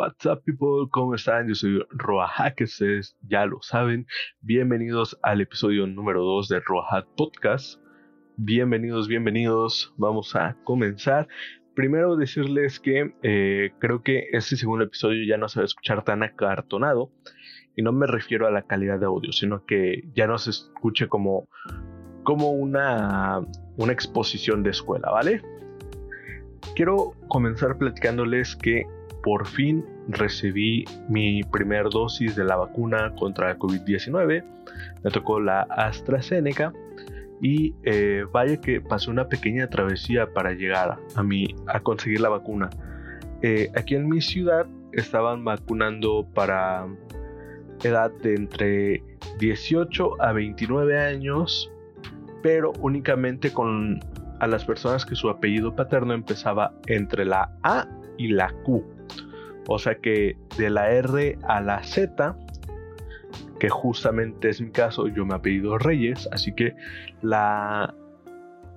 What's up people, ¿cómo están? Yo soy Roa que ustedes ya lo saben. Bienvenidos al episodio número 2 de Roa Podcast. Bienvenidos, bienvenidos. Vamos a comenzar. Primero decirles que eh, creo que este segundo episodio ya no se va a escuchar tan acartonado. Y no me refiero a la calidad de audio, sino que ya no se escuche como, como una, una exposición de escuela, ¿vale? Quiero comenzar platicándoles que por fin recibí mi primer dosis de la vacuna contra el COVID-19. Me tocó la AstraZeneca y eh, vaya que pasé una pequeña travesía para llegar a, mi, a conseguir la vacuna. Eh, aquí en mi ciudad estaban vacunando para edad de entre 18 a 29 años, pero únicamente con a las personas que su apellido paterno empezaba entre la A y la Q. O sea que de la R a la Z, que justamente es mi caso, yo me apellido Reyes, así que la,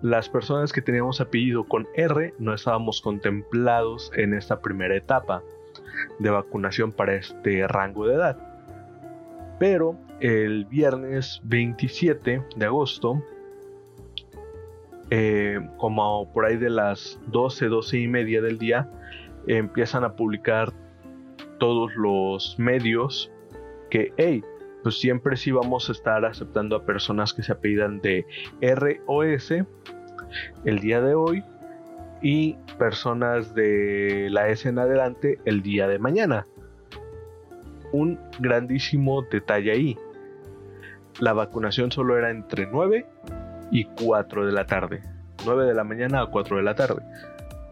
las personas que teníamos apellido con R no estábamos contemplados en esta primera etapa de vacunación para este rango de edad. Pero el viernes 27 de agosto eh, como por ahí de las 12, 12 y media del día, empiezan a publicar todos los medios que, hey, pues siempre sí vamos a estar aceptando a personas que se apellidan de R o S el día de hoy y personas de la S en adelante el día de mañana. Un grandísimo detalle ahí. La vacunación solo era entre 9 y 4 de la tarde. 9 de la mañana a 4 de la tarde.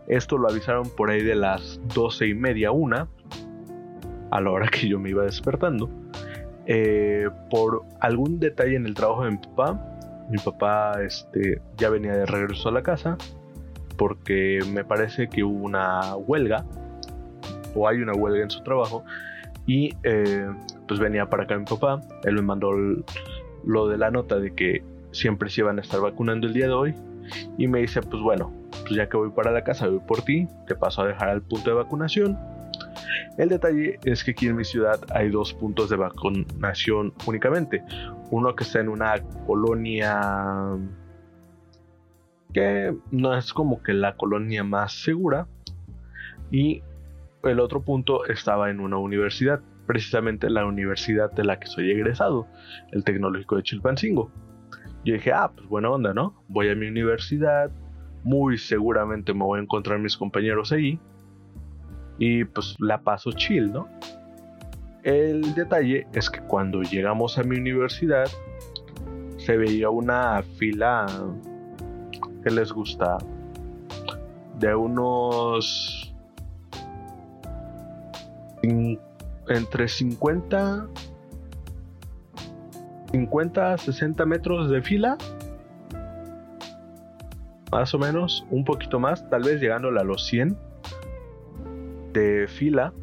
Esto lo avisaron por ahí de las 12 y media, una, a la hora que yo me iba despertando. Eh, por algún detalle en el trabajo de mi papá, mi papá este, ya venía de regreso a la casa porque me parece que hubo una huelga o hay una huelga en su trabajo y eh, pues venía para acá mi papá, él me mandó lo de la nota de que siempre se iban a estar vacunando el día de hoy. Y me dice, pues bueno, pues ya que voy para la casa, voy por ti, te paso a dejar al punto de vacunación. El detalle es que aquí en mi ciudad hay dos puntos de vacunación únicamente. Uno que está en una colonia que no es como que la colonia más segura. Y el otro punto estaba en una universidad, precisamente la universidad de la que soy egresado, el Tecnológico de Chilpancingo. Yo dije, ah, pues buena onda, ¿no? Voy a mi universidad, muy seguramente me voy a encontrar mis compañeros ahí y pues la paso chill, ¿no? El detalle es que cuando llegamos a mi universidad se veía una fila que les gusta de unos entre 50 50, 60 metros de fila. Más o menos, un poquito más, tal vez llegándole a los 100 de fila.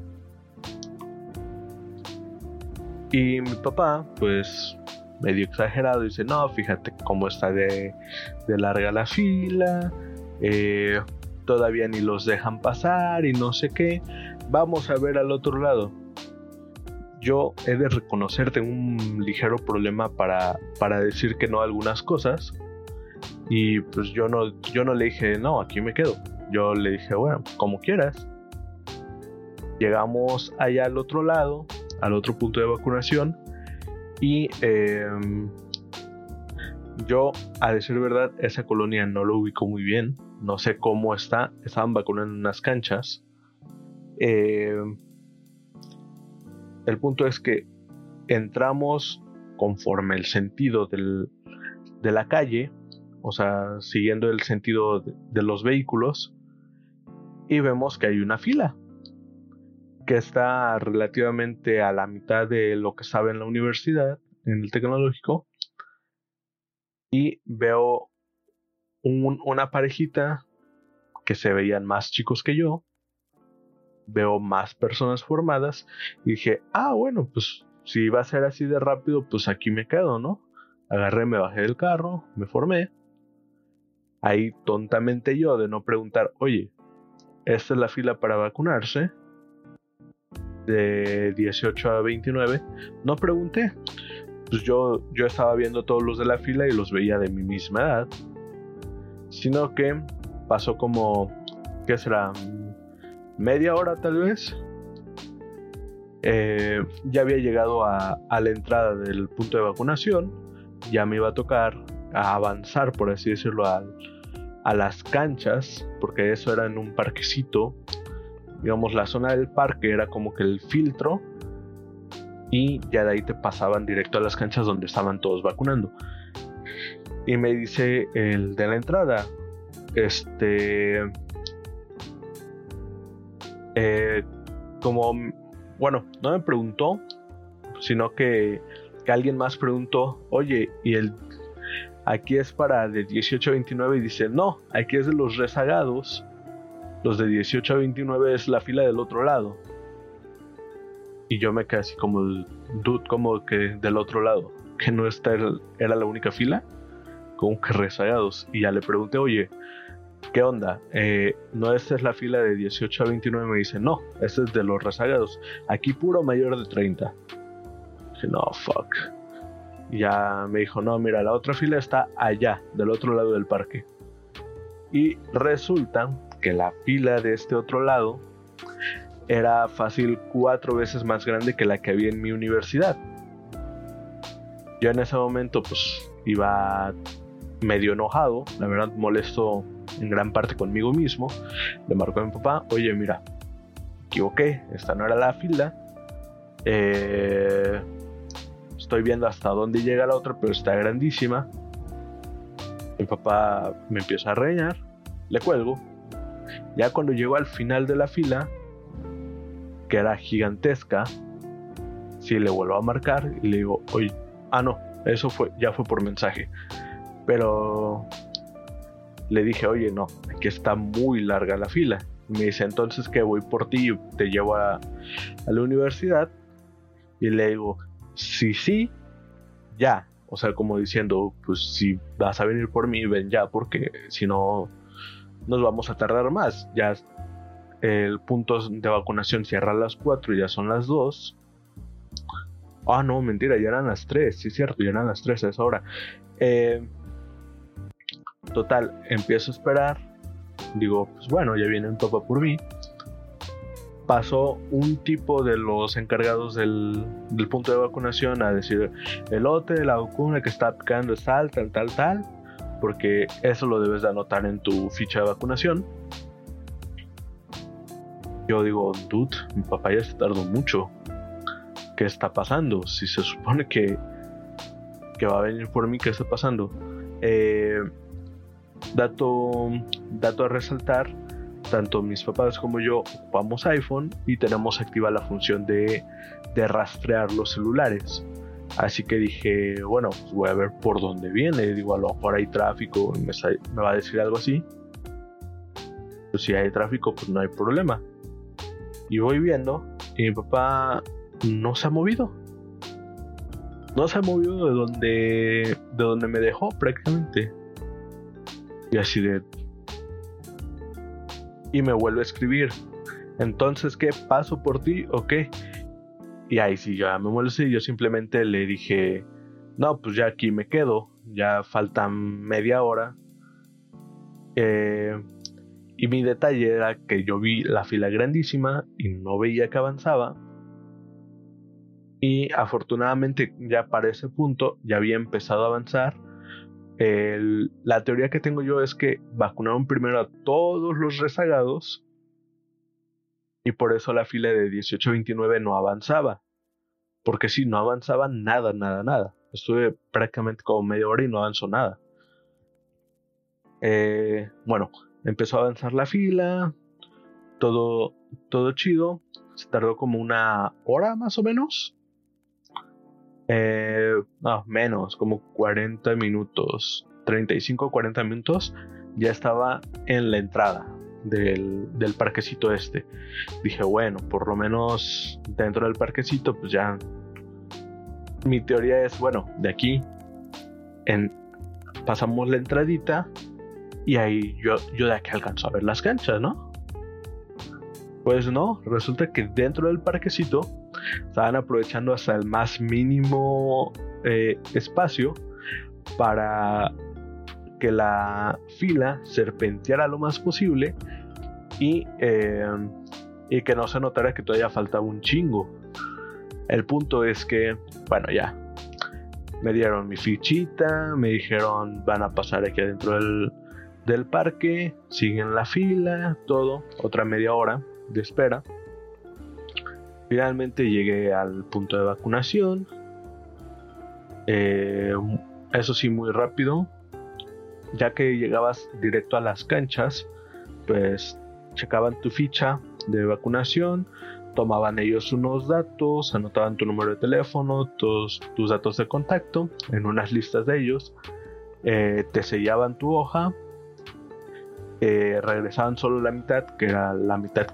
Y mi papá, pues medio exagerado, dice, no, fíjate cómo está de, larga la fila, eh, todavía ni los dejan pasar y no sé qué, vamos a ver al otro lado yo he de reconocer tengo un ligero problema para, para decir que no a algunas cosas. Y pues yo no, yo no le dije, no, aquí me quedo. Yo le dije, bueno, como quieras. Llegamos allá al otro lado, al otro punto de vacunación. Y em, yo, a decir verdad, esa colonia no lo ubico muy bien. No sé cómo está. Estaban vacunando en unas canchas. Eh, el punto es que entramos conforme el sentido de la calle, o sea, siguiendo el sentido de, los vehículos, y vemos que hay una fila que está relativamente a la mitad de lo que sabe en la universidad, en el tecnológico, y veo una parejita que se veían más chicos que yo, veo más personas formadas y dije, ah, bueno, pues si va a ser así de rápido, pues aquí me quedo, ¿no? Agarré, me bajé del carro, me formé. Ahí tontamente yo de no preguntar, oye, esta es la fila para vacunarse. De 18 a 29, no pregunté. Pues yo, yo estaba viendo todos los de la fila y los veía de mi misma edad. Sino que pasó como, ¿qué será? Media hora tal vez. Eh, ya había llegado a, a la entrada del punto de vacunación. Ya me iba a tocar a avanzar, por así decirlo, a, a las canchas, porque eso era en un parquecito digamos, la zona del parque era como que el filtro y ya de ahí te pasaban directo a las canchas donde estaban todos vacunando. Y me dice el de la entrada, este, eh, como, bueno, no me preguntó, sino que, que alguien más preguntó, oye, y el aquí es para de 18 a 29 y dice, no, aquí es de los rezagados los de 18 a 29 es la fila del otro lado. Y yo me quedé así como, dude, como que del otro lado, que no esta era la única fila, como que rezagados. Y ya le pregunté, oye, ¿qué onda? Eh, no, esta es la fila de 18 a 29. Me dice, no, esta es de los rezagados. Aquí puro mayor de 30. Dije, no, fuck. Y ya me dijo, no, mira, la otra fila está allá, del otro lado del parque. Y resulta que la fila de este otro lado era fácil cuatro veces más grande que la que había en mi universidad. Yo en ese momento pues iba medio enojado, la verdad molesto en gran parte conmigo mismo. Le marcó a mi papá, oye mira, equivoqué, esta no era la fila. Eh, estoy viendo hasta dónde llega la otra, pero está grandísima. Mi papá me empieza a reñar, le cuelgo, ya cuando llegó al final de la fila, que era gigantesca, sí le vuelvo a marcar y le digo, oye, ah no, eso fue, ya fue por mensaje. Pero le dije, oye, no, aquí está muy larga la fila. me dice, entonces que voy por ti y te llevo a, a la universidad. Y le digo, sí, sí, ya. O sea, como diciendo, pues si vas a venir por mí, ven ya, porque si no, nos vamos a tardar más. Ya el punto de vacunación cierra a las 4 y ya son las 2. Ah, no, mentira, ya eran las 3, sí es cierto, ya eran las 3 a esa hora. Eh, total, empiezo a esperar. Digo, pues bueno, ya viene un papá por mí. Pasó un tipo de los encargados del, del punto de vacunación a decir: el lote de la vacuna que está aplicando es tal, tal, tal, tal porque eso lo debes de anotar en tu ficha de vacunación. Yo digo, dude, mi papá ya se tardó mucho. ¿Qué está pasando? Si se supone que, que va a venir por mí, ¿qué está pasando? Eh, dato, dato a resaltar, tanto mis papás como yo ocupamos iPhone y tenemos activa la función de, de rastrear los celulares. Así que dije, bueno, pues voy a ver por dónde viene. Digo, a lo mejor hay tráfico, me, me va a decir algo así. Pues si hay tráfico, pues no hay problema. Y voy viendo, y mi papá no se ha movido. No se ha movido de donde, de donde me dejó prácticamente. Y así de... Y me vuelve a escribir. Entonces, ¿qué? ¿Paso por ti o qué? Y ahí sí, ya me molesté yo simplemente le dije, no, pues ya aquí me quedo, ya faltan media hora. Eh, y mi detalle era que yo vi la fila grandísima y no veía que avanzaba. Y afortunadamente ya para ese punto ya había empezado a avanzar. la teoría que tengo yo es que vacunaron primero a todos los rezagados y por eso la fila de 18-29 no avanzaba. Porque si no avanzaba nada, nada, nada. Estuve prácticamente como media hora y no avanzó nada. Eh, bueno, empezó a avanzar la fila, todo, todo chido. Se tardó como una hora más o menos. Eh, no, menos, como 40 minutos, 35 40 minutos. Ya estaba en la entrada del, parquecito este. Dije, bueno, por lo menos dentro del parquecito, pues ya. Mi teoría es, bueno, de aquí en, pasamos la entradita y ahí yo, yo de aquí alcanzo a ver las canchas, ¿no? Pues no, resulta que dentro del parquecito estaban aprovechando hasta el más mínimo eh, espacio para que la fila serpenteara lo más posible y, eh, y que no se notara que todavía faltaba un chingo. El punto es que, bueno, ya. Me dieron mi fichita, me dijeron van a pasar aquí adentro del, del parque, siguen la fila, todo, otra media hora de espera. Finalmente llegué al punto de vacunación. Eh, eso sí, muy rápido. Ya que llegabas directo a las canchas, pues checaban tu ficha de vacunación, tomaban ellos unos datos, anotaban tu número de teléfono, tus, tus datos de contacto en unas listas de ellos, eh, te sellaban tu hoja, eh, regresaban solo la mitad, que era la mitad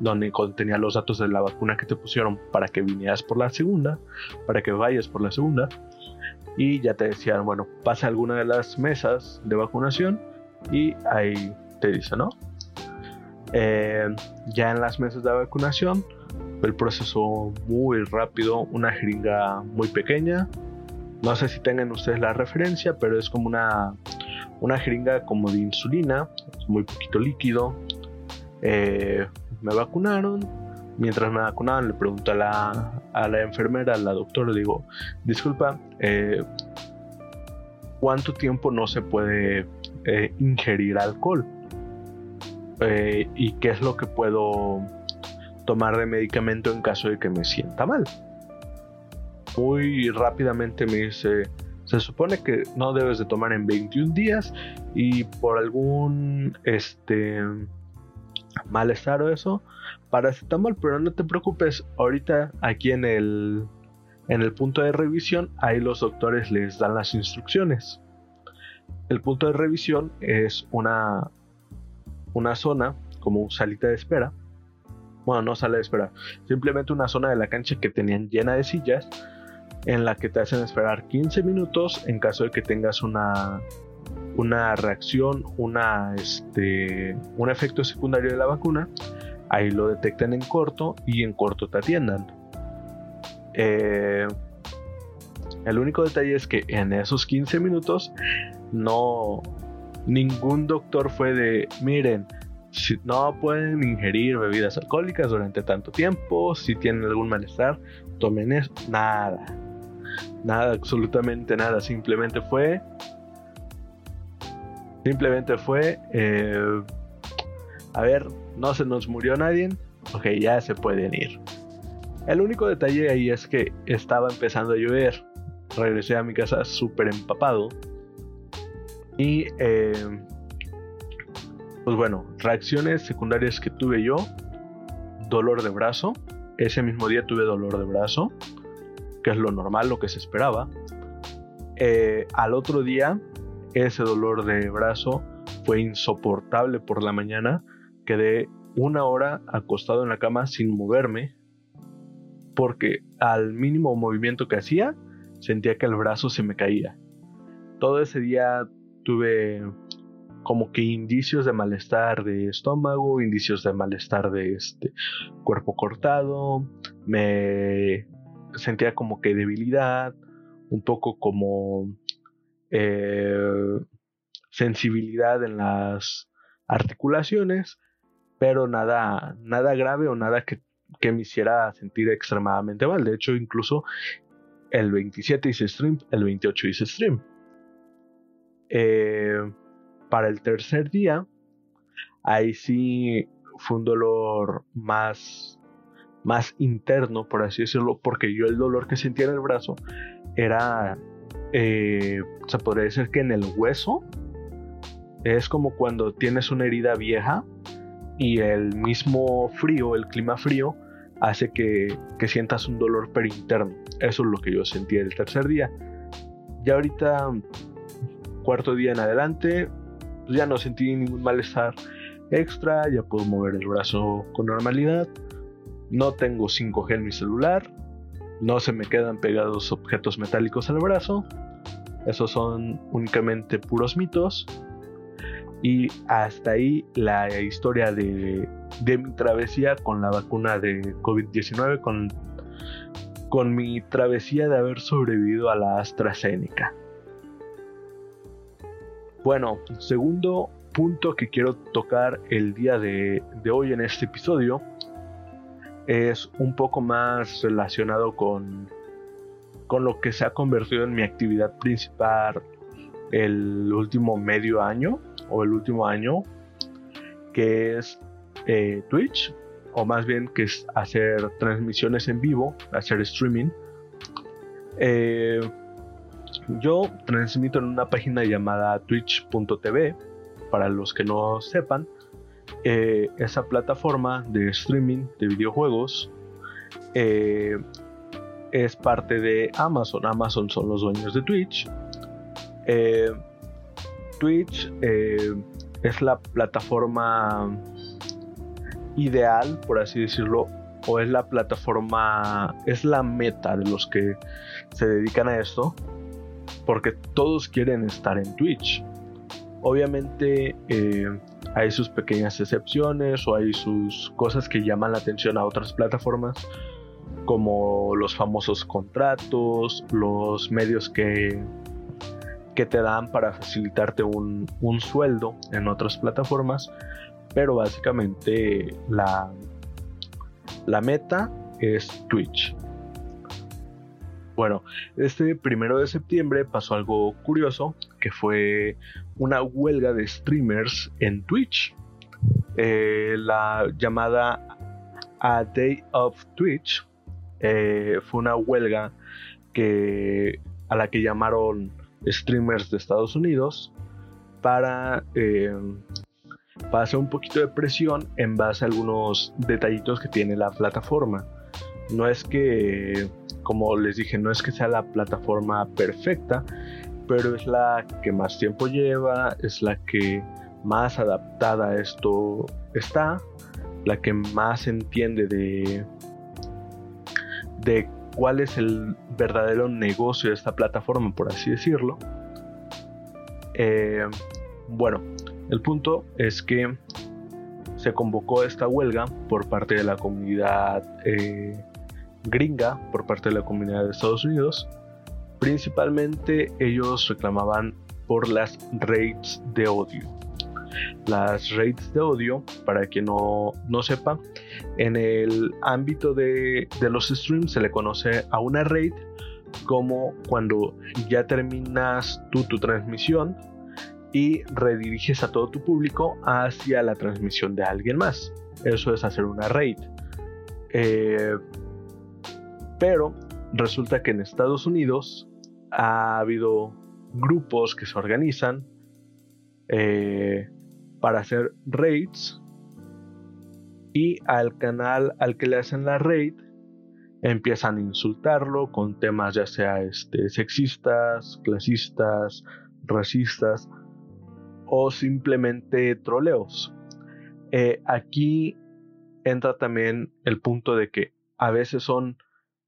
donde contenía los datos de la vacuna que te pusieron para que vinieras por la segunda, para que vayas por la segunda, y ya te decían, bueno, pasa alguna de las mesas de vacunación y ahí te dice, ¿no? Eh, ya en las mesas de vacunación, el proceso muy rápido, una jeringa muy pequeña. No sé si tengan ustedes la referencia, pero es como una, una jeringa como de insulina, muy poquito líquido. Eh, me vacunaron. Mientras me vacunaban, le pregunto a la, a la enfermera, a la doctora, le digo, disculpa, eh, ¿cuánto tiempo no se puede ingerir alcohol? Eh, y qué es lo que puedo tomar de medicamento en caso de que me sienta mal. Muy rápidamente me dice, se supone que no debes de tomar en 21 días y por algún este malestar o eso, paracetamol, pero no te preocupes, ahorita aquí en el en el punto de revisión ahí los doctores les dan las instrucciones. El punto de revisión es una una zona como salita de espera. Bueno, no sala de espera, simplemente una zona de la cancha que tenían llena de sillas en la que te hacen esperar 15 minutos en caso de que tengas una una reacción, una este un efecto secundario de la vacuna. Ahí lo detectan en corto y en corto te atiendan. Eh, el único detalle es que en esos 15 minutos no, ningún doctor fue de, miren, si no pueden ingerir bebidas alcohólicas durante tanto tiempo, si tienen algún malestar, tomen eso. Nada, nada, absolutamente nada. Simplemente fue, simplemente fue, eh, a ver, no se nos murió nadie, ok, ya se pueden ir. El único detalle ahí es que estaba empezando a llover. Regresé a mi casa súper empapado y eh, pues bueno, reacciones secundarias que tuve yo, dolor de brazo. Ese mismo día tuve dolor de brazo, que es lo normal, lo que se esperaba. Eh, al otro día, ese dolor de brazo fue insoportable por la mañana. Quedé una hora acostado en la cama sin moverme, porque al mínimo movimiento que hacía, sentía que el brazo se me caía. Todo ese día tuve como que indicios de malestar de estómago, indicios de malestar de este cuerpo cortado, me sentía como que debilidad, un poco como eh, sensibilidad en las articulaciones, pero nada, nada grave o nada que, me hiciera sentir extremadamente mal. De hecho, incluso el 27 hice stream, el 28 hice stream. Eh, para el tercer día, ahí sí fue un dolor más, más interno, por así decirlo, porque yo el dolor que sentía en el brazo era, eh, se podría decir que en el hueso, es como cuando tienes una herida vieja y el mismo frío, el clima frío, hace que, que sientas un dolor perinterno. Eso es lo que yo sentí el tercer día. Ya ahorita cuarto día en adelante, pues ya no sentí ningún malestar extra, ya puedo mover el brazo con normalidad, no tengo 5G en mi celular, no se me quedan pegados objetos metálicos al brazo, esos son únicamente puros mitos. Y hasta ahí la historia de, de mi travesía con la vacuna de COVID-19, con, con mi travesía de haber sobrevivido a la AstraZeneca. Bueno, segundo punto que quiero tocar el día de, hoy en este episodio es un poco más relacionado con, con lo que se ha convertido en mi actividad principal el último medio año o el último año, que es eh, Twitch, o más bien que es hacer transmisiones en vivo, hacer streaming. Eh, yo transmito en una página llamada twitch.tv, para los que no sepan. Eh, esa plataforma de streaming de videojuegos es parte de Amazon. Amazon son los dueños de Twitch. Twitch es la plataforma ideal, por así decirlo, o es la plataforma, es la meta de los que se dedican a esto, porque todos quieren estar en Twitch. Obviamente eh, hay sus pequeñas excepciones o hay sus cosas que llaman la atención a otras plataformas, como los famosos contratos, los medios que que te dan para facilitarte un, sueldo en otras plataformas, pero básicamente la, la meta es Twitch. Bueno, este primero de septiembre pasó algo curioso, que fue una huelga de streamers en Twitch. Eh, la llamada A Day of Twitch eh, fue una huelga que, a la que llamaron streamers de Estados Unidos para, eh, hacer un poquito de presión en base a algunos detallitos que tiene la plataforma. No es que, como les dije, no es que sea la plataforma perfecta, pero es la que más tiempo lleva, es la que más adaptada a esto está, la que más entiende de, de cuál es el verdadero negocio de esta plataforma, por así decirlo. Eh, bueno, el punto es que se convocó esta huelga por parte de la comunidad eh, gringa, por parte de la comunidad de Estados Unidos. Principalmente ellos reclamaban por las rates de odio. Las rates de odio, para quien no, no sepa, en el ámbito de, los streams se le conoce a una rate como cuando ya terminas tú tu transmisión y rediriges a todo tu público hacia la transmisión de alguien más. Eso es hacer una raid. Eh, pero resulta que en Estados Unidos ha habido grupos que se organizan eh, para hacer raids y al canal al que le hacen la raid empiezan a insultarlo con temas ya sea este, sexistas, clasistas, racistas o simplemente troleos. Eh, aquí entra también el punto de que a veces son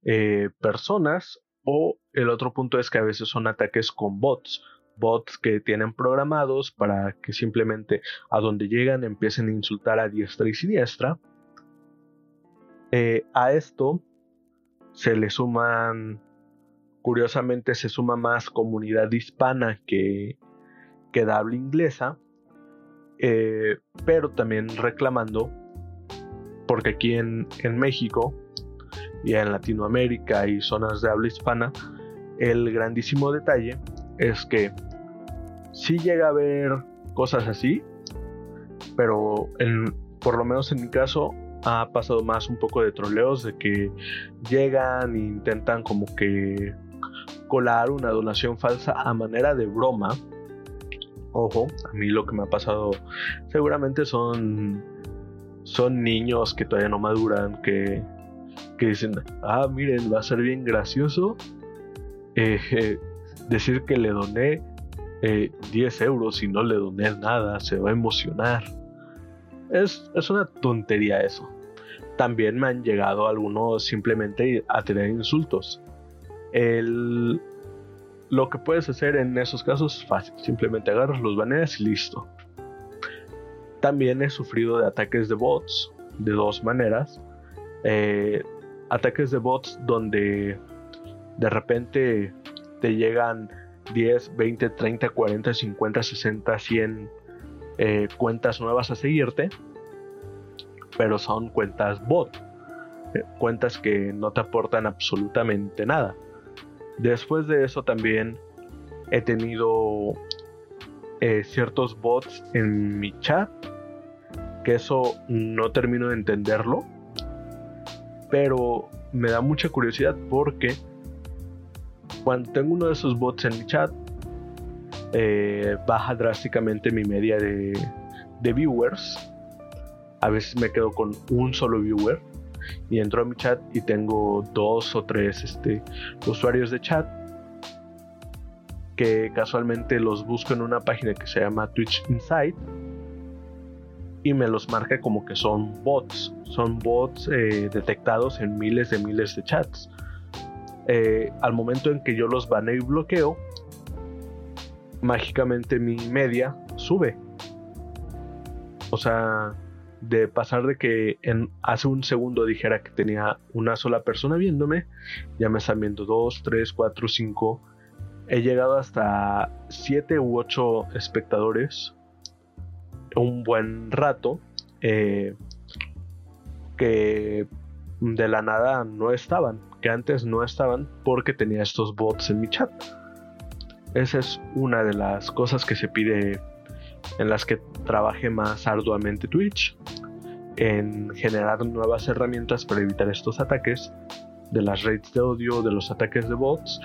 eh, personas o el otro punto es que a veces son ataques con bots bots que tienen programados para que simplemente a donde llegan empiecen a insultar a diestra y siniestra. Eh, a esto se le suman, curiosamente se suma más comunidad hispana que, que habla inglesa, eh, pero también reclamando, porque aquí en, en México y en Latinoamérica y zonas de habla hispana, el grandísimo detalle es que sí llega a haber cosas así, pero por lo menos en mi caso ha pasado más un poco de troleos de que llegan e intentan como que colar una donación falsa a manera de broma. Ojo, a mí lo que me ha pasado seguramente son son niños que todavía no maduran que, que dicen, ah, miren, va a ser bien gracioso eh, decir que le doné 10 eh, euros y no le doné nada, se va a emocionar. Es, es una tontería eso. También me han llegado algunos simplemente a tener insultos. El, lo que puedes hacer en esos casos es fácil, simplemente agarras los baneas y listo. También he sufrido de ataques de bots de dos maneras. Eh, ataques de bots donde de repente te llegan 10, 20, 30, 40, 50, 60, 100 cuentas nuevas a seguirte, pero son cuentas bot, eh, cuentas que no te aportan absolutamente nada. Después de eso también he tenido eh, ciertos bots en mi chat, que eso no termino de entenderlo, pero me da mucha curiosidad porque cuando tengo uno de esos bots en mi chat, eh, baja drásticamente mi media de, viewers. A veces me quedo con un solo viewer y entro a mi chat y tengo dos o tres este, usuarios de chat que casualmente los busco en una página que se llama Twitch Insight y me los marca como que son bots. Son bots eh, detectados en miles de miles de chats. Eh, al momento en que yo los baneo y bloqueo, mágicamente mi media sube. O sea, de pasar de que en hace un segundo dijera que tenía una sola persona viéndome, ya me están viendo dos, tres, cuatro, cinco. He llegado hasta siete u ocho espectadores un buen rato eh, que de la nada no estaban, que antes no estaban porque tenía estos bots en mi chat. Esa es una de las cosas que se pide en las que trabaje más arduamente Twitch, en generar nuevas herramientas para evitar estos ataques de las rates de odio, de los ataques de bots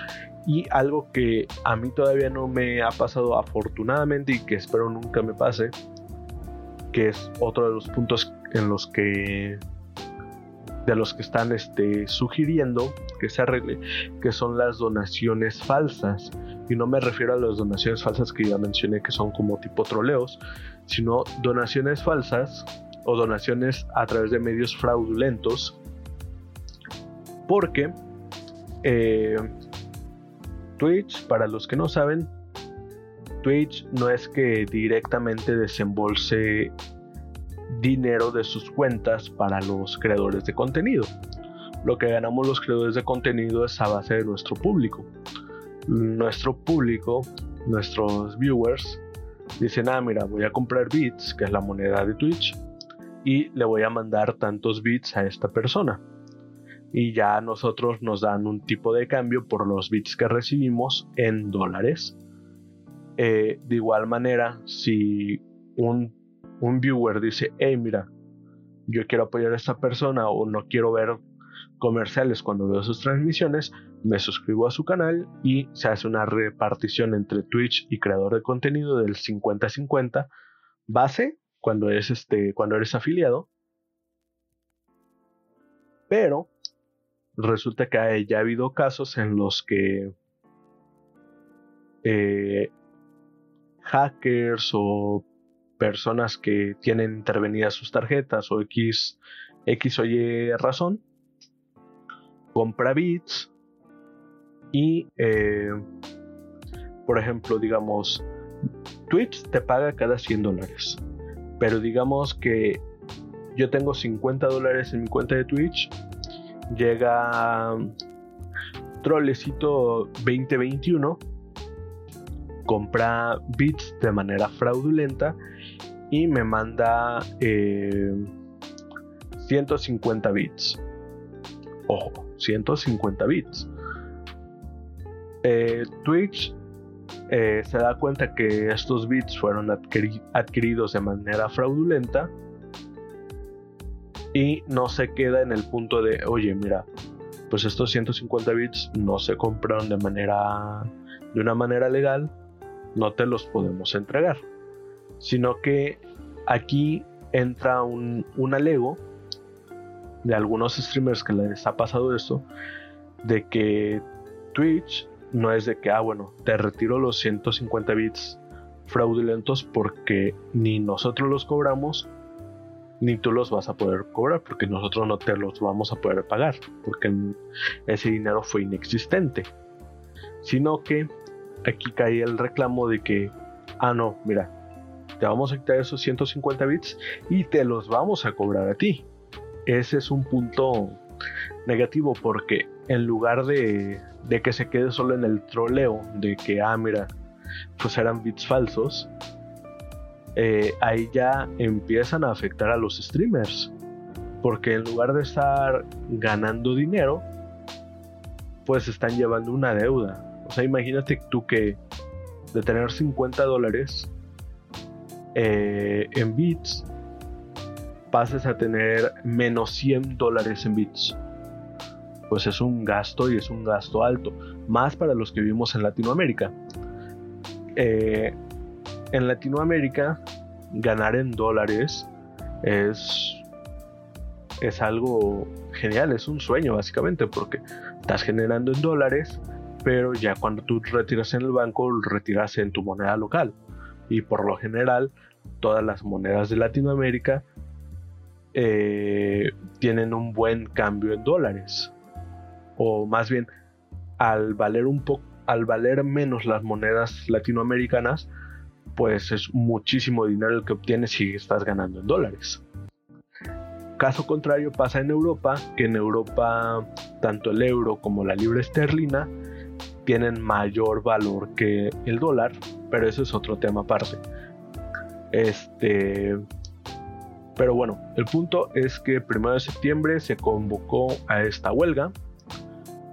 y algo que a mí todavía no me ha pasado afortunadamente y que espero nunca me pase que es otro de los puntos en los que de los que están este, sugiriendo que se arregle, que son las donaciones falsas. Y no me refiero a las donaciones falsas que ya mencioné, que son como tipo troleos, sino donaciones falsas o donaciones a través de medios fraudulentos. Porque eh, Twitch, para los que no saben, Twitch no es que directamente desembolse dinero de sus cuentas para los creadores de contenido. Lo que ganamos los creadores de contenido es a base de nuestro público. Nuestro público, nuestros viewers, dicen, ah, mira, voy a comprar bits, que es la moneda de Twitch, y le voy a mandar tantos bits a esta persona. Y ya nosotros nos dan un tipo de cambio por los bits que recibimos en dólares eh, de igual manera, si un, un viewer dice, hey, mira, yo quiero apoyar a esta persona o no quiero ver comerciales cuando veo sus transmisiones, me suscribo a su canal y se hace una repartición entre Twitch y creador de contenido del 50-50 base cuando es este cuando eres afiliado. Pero resulta que ya ha habido casos en los que eh, hackers o personas que tienen intervenidas sus tarjetas o X, X o Y razón, compra bits y, eh, por ejemplo, digamos, Twitch te paga cada 100 dólares, pero digamos que yo tengo 50 dólares en mi cuenta de Twitch, llega Trollecito 2021 compra bits de manera fraudulenta y me manda 150 eh, bits. Ojo, 150 bits. Eh, Twitch eh, se da cuenta que estos bits fueron adquiridos de manera fraudulenta y no se queda en el punto de, oye, mira, pues estos 150 bits no se compraron de manera de una manera legal, no te los podemos entregar. Sino que aquí entra un, un alego de algunos streamers que les ha pasado esto, de que Twitch no es de que, ah, bueno, te retiro los 150 bits fraudulentos porque ni nosotros los cobramos, ni tú los vas a poder cobrar porque nosotros no te los vamos a poder pagar, porque ese dinero fue inexistente. Sino que aquí cae el reclamo de que, ah, no, mira, te vamos a quitar esos 150 bits y te los vamos a cobrar a ti. ese es un punto negativo porque en lugar de, de que se quede solo en el troleo de que, ah, mira, pues eran bits falsos, eh, ahí ya empiezan a afectar a los streamers. Porque en lugar de estar ganando dinero, pues están llevando una deuda. O sea, imagínate tú que de tener 50 dólares eh, en bits, pases a tener menos 100 dólares en bits. Pues es un gasto y es un gasto alto. Más para los que vivimos en Latinoamérica. Eh, en Latinoamérica ganar en dólares es, es algo genial, es un sueño básicamente, porque estás generando en dólares, pero ya cuando tú retiras en el banco, retiras en tu moneda local. Y por lo general, todas las monedas de Latinoamérica eh, tienen un buen cambio en dólares. O más bien, al valer un poco, al valer menos las monedas latinoamericanas, pues es muchísimo dinero el que obtienes si estás ganando en dólares. Caso contrario pasa en Europa, que en Europa tanto el euro como la libra esterlina tienen mayor valor que el dólar, pero eso es otro tema aparte. Este, pero bueno, el punto es que el 1 de septiembre se convocó a esta huelga.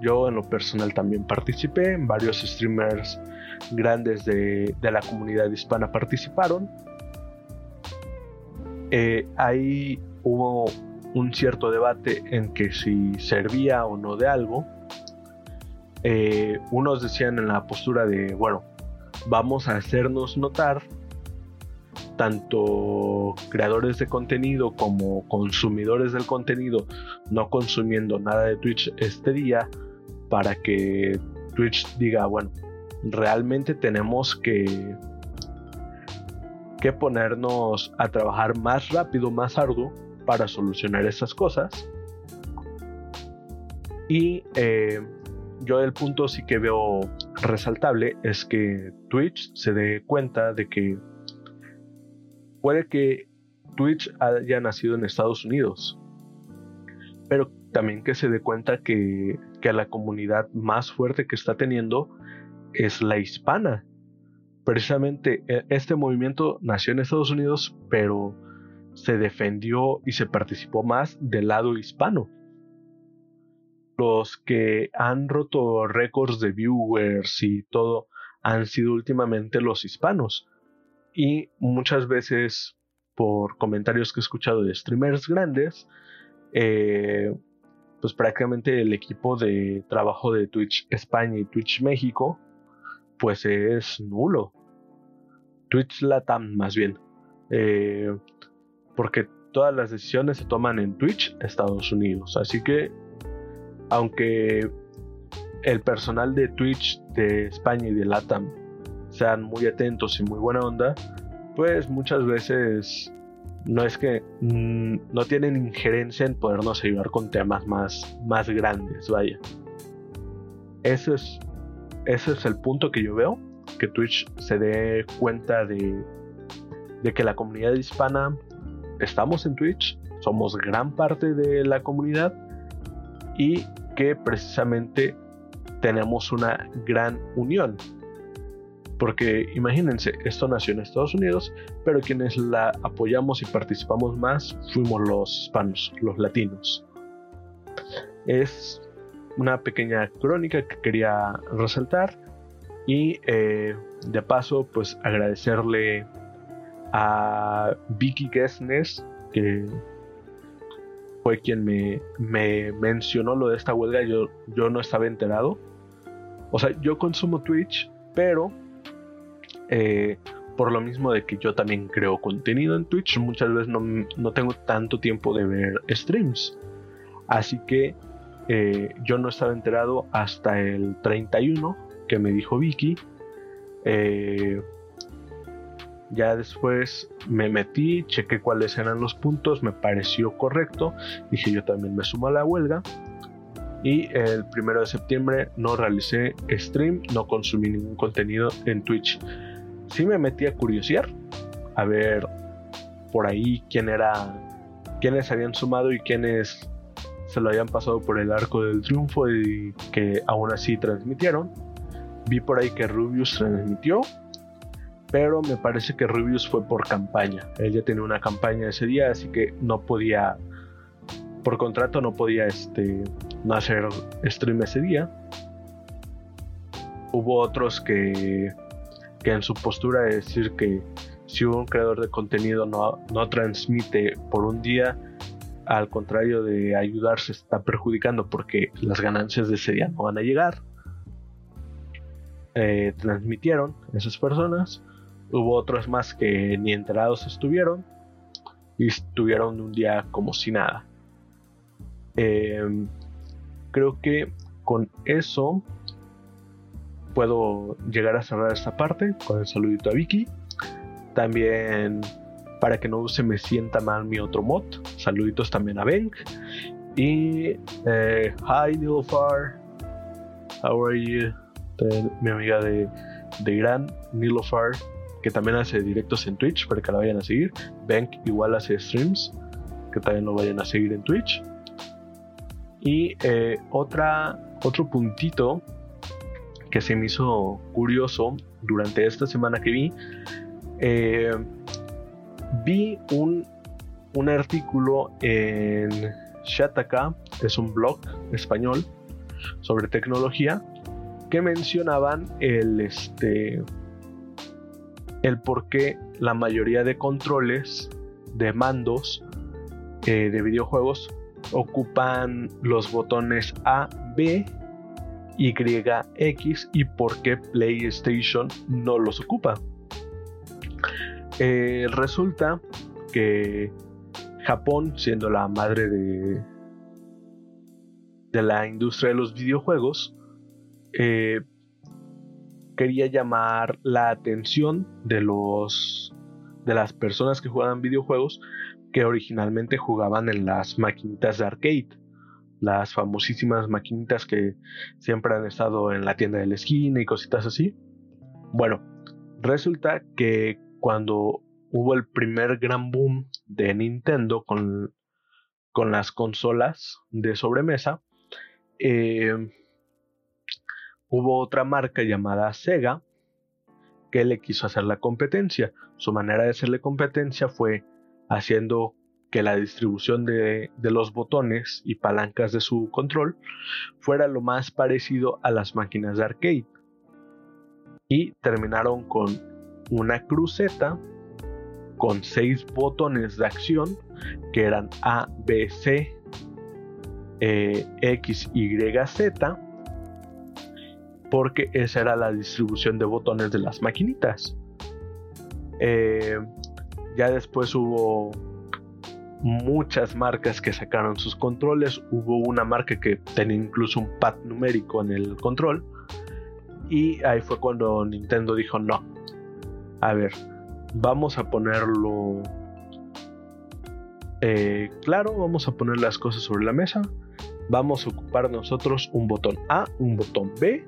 Yo en lo personal también participé, varios streamers grandes de, la comunidad hispana participaron. Eh, ahí hubo un cierto debate en que si servía o no de algo. Eh, unos decían en la postura de, bueno, vamos a hacernos notar, tanto creadores de contenido como consumidores del contenido, no consumiendo nada de Twitch este día, para que Twitch diga, bueno, realmente tenemos que, que ponernos a trabajar más rápido, más arduo para solucionar esas cosas. Y eh, yo el punto sí que veo resaltable es que Twitch se dé cuenta de que puede que Twitch haya nacido en Estados Unidos, pero también que se dé cuenta que, que la comunidad más fuerte que está teniendo es la hispana. Precisamente e, este movimiento nació en Estados Unidos, pero se defendió y se participó más del lado hispano. Los que han roto récords de viewers y todo han sido últimamente los hispanos. Y muchas veces, por comentarios que he escuchado de streamers grandes, eh, pues prácticamente el equipo de trabajo de Twitch España y Twitch México pues es nulo. Twitch Latam más bien. Eh, porque todas las decisiones se toman en Twitch, Estados Unidos. Así que, aunque el personal de Twitch de España y de Latam sean muy atentos y muy buena onda, pues muchas veces no es que mm, no tienen injerencia en podernos ayudar con temas más, más grandes, vaya. Eso es ese es el punto que yo veo, que Twitch se dé cuenta de, de que la comunidad hispana estamos en Twitch, somos gran parte de la comunidad y que precisamente tenemos una gran unión. Porque imagínense, esto nació en Estados Unidos, pero quienes la apoyamos y participamos más fuimos los hispanos, los latinos. Es una pequeña crónica que quería resaltar y eh, de paso pues agradecerle a Vicky Gessnes que fue quien me, mencionó lo de esta huelga yo, yo no estaba enterado o sea yo consumo Twitch pero eh, por lo mismo de que yo también creo contenido en Twitch muchas veces no, no tengo tanto tiempo de ver streams así que eh, yo no estaba enterado hasta el 31 que me dijo Vicky. Eh, ya después me metí, chequé cuáles eran los puntos, me pareció correcto. Dije yo también me sumo a la huelga. Y el primero de septiembre no realicé stream, no consumí ningún contenido en Twitch. Sí me metí a curiosear, a ver por ahí quién era quienes habían sumado y quienes se lo habían pasado por el arco del triunfo y que aún así transmitieron. Vi por ahí que Rubius transmitió, pero me parece que Rubius fue por campaña. Él ya tenía una campaña ese día, así que no podía, por contrato no podía este, hacer stream ese día. Hubo otros que, que en su postura de decir que si un creador de contenido no, no transmite por un día, al contrario de ayudar, se está perjudicando porque las ganancias de ese día no van a llegar. Eh, transmitieron esas personas. Hubo otros más que ni enterados estuvieron y estuvieron un día como si nada. Em, creo que con eso puedo llegar a cerrar esta parte con el saludito a Vicky. También para que no se me sienta mal mi otro mod. Saluditos también a Benk. Y eh, hi Nilofar, how are you? mi amiga de, de Irán, Nilofar, que también hace directos en Twitch para que la vayan a seguir. Benk igual hace streams, que también lo vayan a seguir en Twitch. Y eh, otra, otro puntito que se me hizo curioso durante esta semana que vi. Eh, vi un, un artículo en Shataka, es un blog español sobre tecnología, que mencionaban el, este, el por qué la mayoría de controles de mandos eh, de videojuegos ocupan los botones A, B, Y, X y por qué PlayStation no los ocupa. Eh, resulta que Japón, siendo la madre de, de la industria de los videojuegos, eh, quería llamar la atención de los de las personas que jugaban videojuegos que originalmente jugaban en las maquinitas de arcade, las famosísimas maquinitas que siempre han estado en la tienda de la esquina y cositas así. Bueno, resulta que cuando hubo el primer gran boom de Nintendo con, con las consolas de sobremesa, eh, hubo otra marca llamada Sega que le quiso hacer la competencia. Su manera de hacerle competencia fue haciendo que la distribución de, los botones y palancas de su control fuera lo más parecido a las máquinas de arcade. Y terminaron con una cruceta con seis botones de acción que eran A, B, C, eh, X, Y, Z, porque esa era la distribución de botones de las maquinitas. Eh, ya después hubo muchas marcas que sacaron sus controles. Hubo una marca que tenía incluso un pad numérico en el control. Y ahí fue cuando Nintendo dijo, no, a ver, vamos a ponerlo eh, claro, vamos a poner las cosas sobre la mesa. Vamos a ocupar nosotros un botón A, un botón B,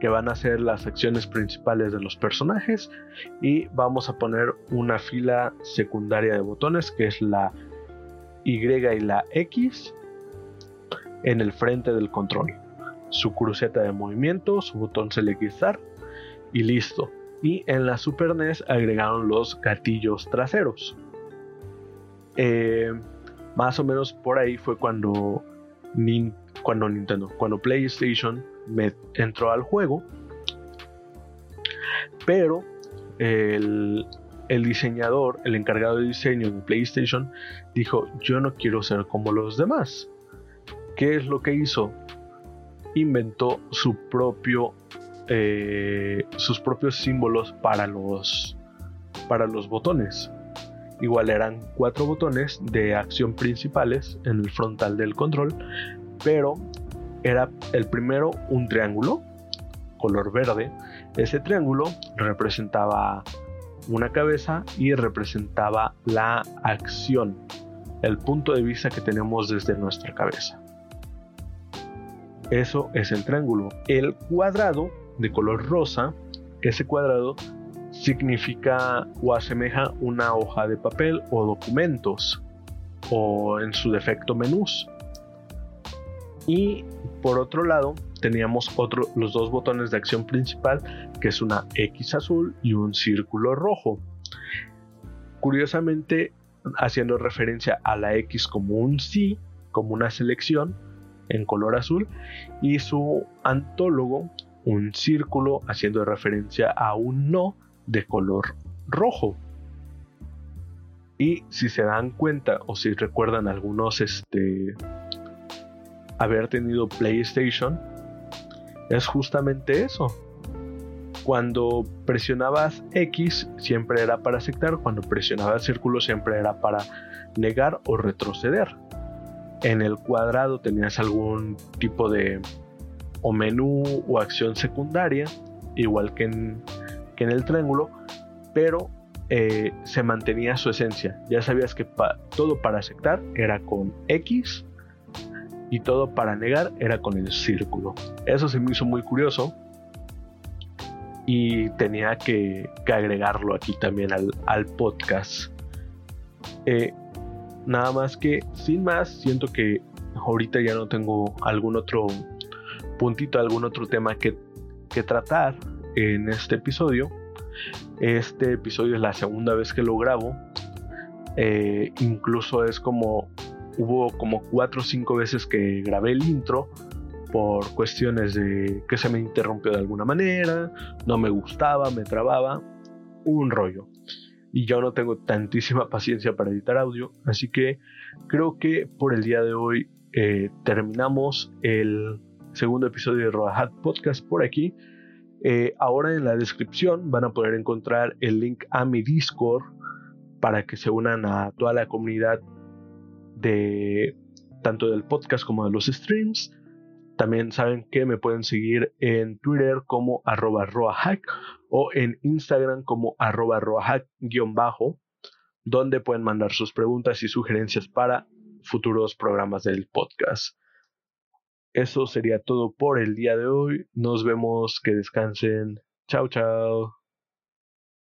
que van a ser las acciones principales de los personajes. Y vamos a poner una fila secundaria de botones, que es la Y y la X, en el frente del control. Su cruceta de movimiento, su botón seleccionar y listo y en la Super NES agregaron los gatillos traseros. Eh, más o menos por ahí fue cuando, cuando Nintendo, cuando PlayStation me entró al juego, pero el, diseñador, el encargado de diseño de PlayStation, dijo, yo no quiero ser como los demás. ¿Qué es lo que hizo? Inventó su propio eh, sus propios símbolos para los, para los botones. Igual eran cuatro botones de acción principales en el frontal del control, pero era el primero un triángulo color verde. Ese triángulo representaba una cabeza y representaba la acción, el punto de vista que tenemos desde nuestra cabeza. Eso es el triángulo. El cuadrado de color rosa, ese cuadrado significa o asemeja una hoja de papel o documentos. o en su defecto menús. Y por otro lado teníamos otro, los dos botones de acción principal que es una X azul y un círculo rojo. Curiosamente haciendo referencia a la X como un sí, como una selección en color azul y su antólogo un círculo haciendo referencia a un no de color rojo. Y si se dan cuenta o si recuerdan algunos este haber tenido PlayStation es justamente eso. Cuando presionabas X siempre era para aceptar, cuando presionabas círculo siempre era para negar o retroceder. En el cuadrado tenías algún tipo de o menú o acción secundaria, igual que en, que en el triángulo, pero eh, se mantenía su esencia. Ya sabías que todo para aceptar era con X y todo para negar era con el círculo. Eso se me hizo muy curioso y tenía que, agregarlo aquí también al, podcast. Eh, nada más que, sin más, siento que ahorita ya no tengo algún otro puntito, algún otro tema que, que tratar en este episodio. Este episodio es la segunda vez que lo grabo. Eh, incluso es como hubo como cuatro o cinco veces que grabé el intro por cuestiones de que se me interrumpió de alguna manera, no me gustaba, me trababa, un rollo. Y yo no tengo tantísima paciencia para editar audio, así que creo que por el día de hoy eh, terminamos el segundo episodio de Rodahat Podcast por aquí. Eh, ahora en la descripción van a poder encontrar el link a mi Discord para que se unan a toda la comunidad de tanto del podcast como de los streams. También saben que me pueden seguir en Twitter como arroba roahack o en Instagram como arroba roahack-bajo, donde pueden mandar sus preguntas y sugerencias para futuros programas del podcast. Eso sería todo por el día de hoy. Nos vemos, que descansen. Chao, chao.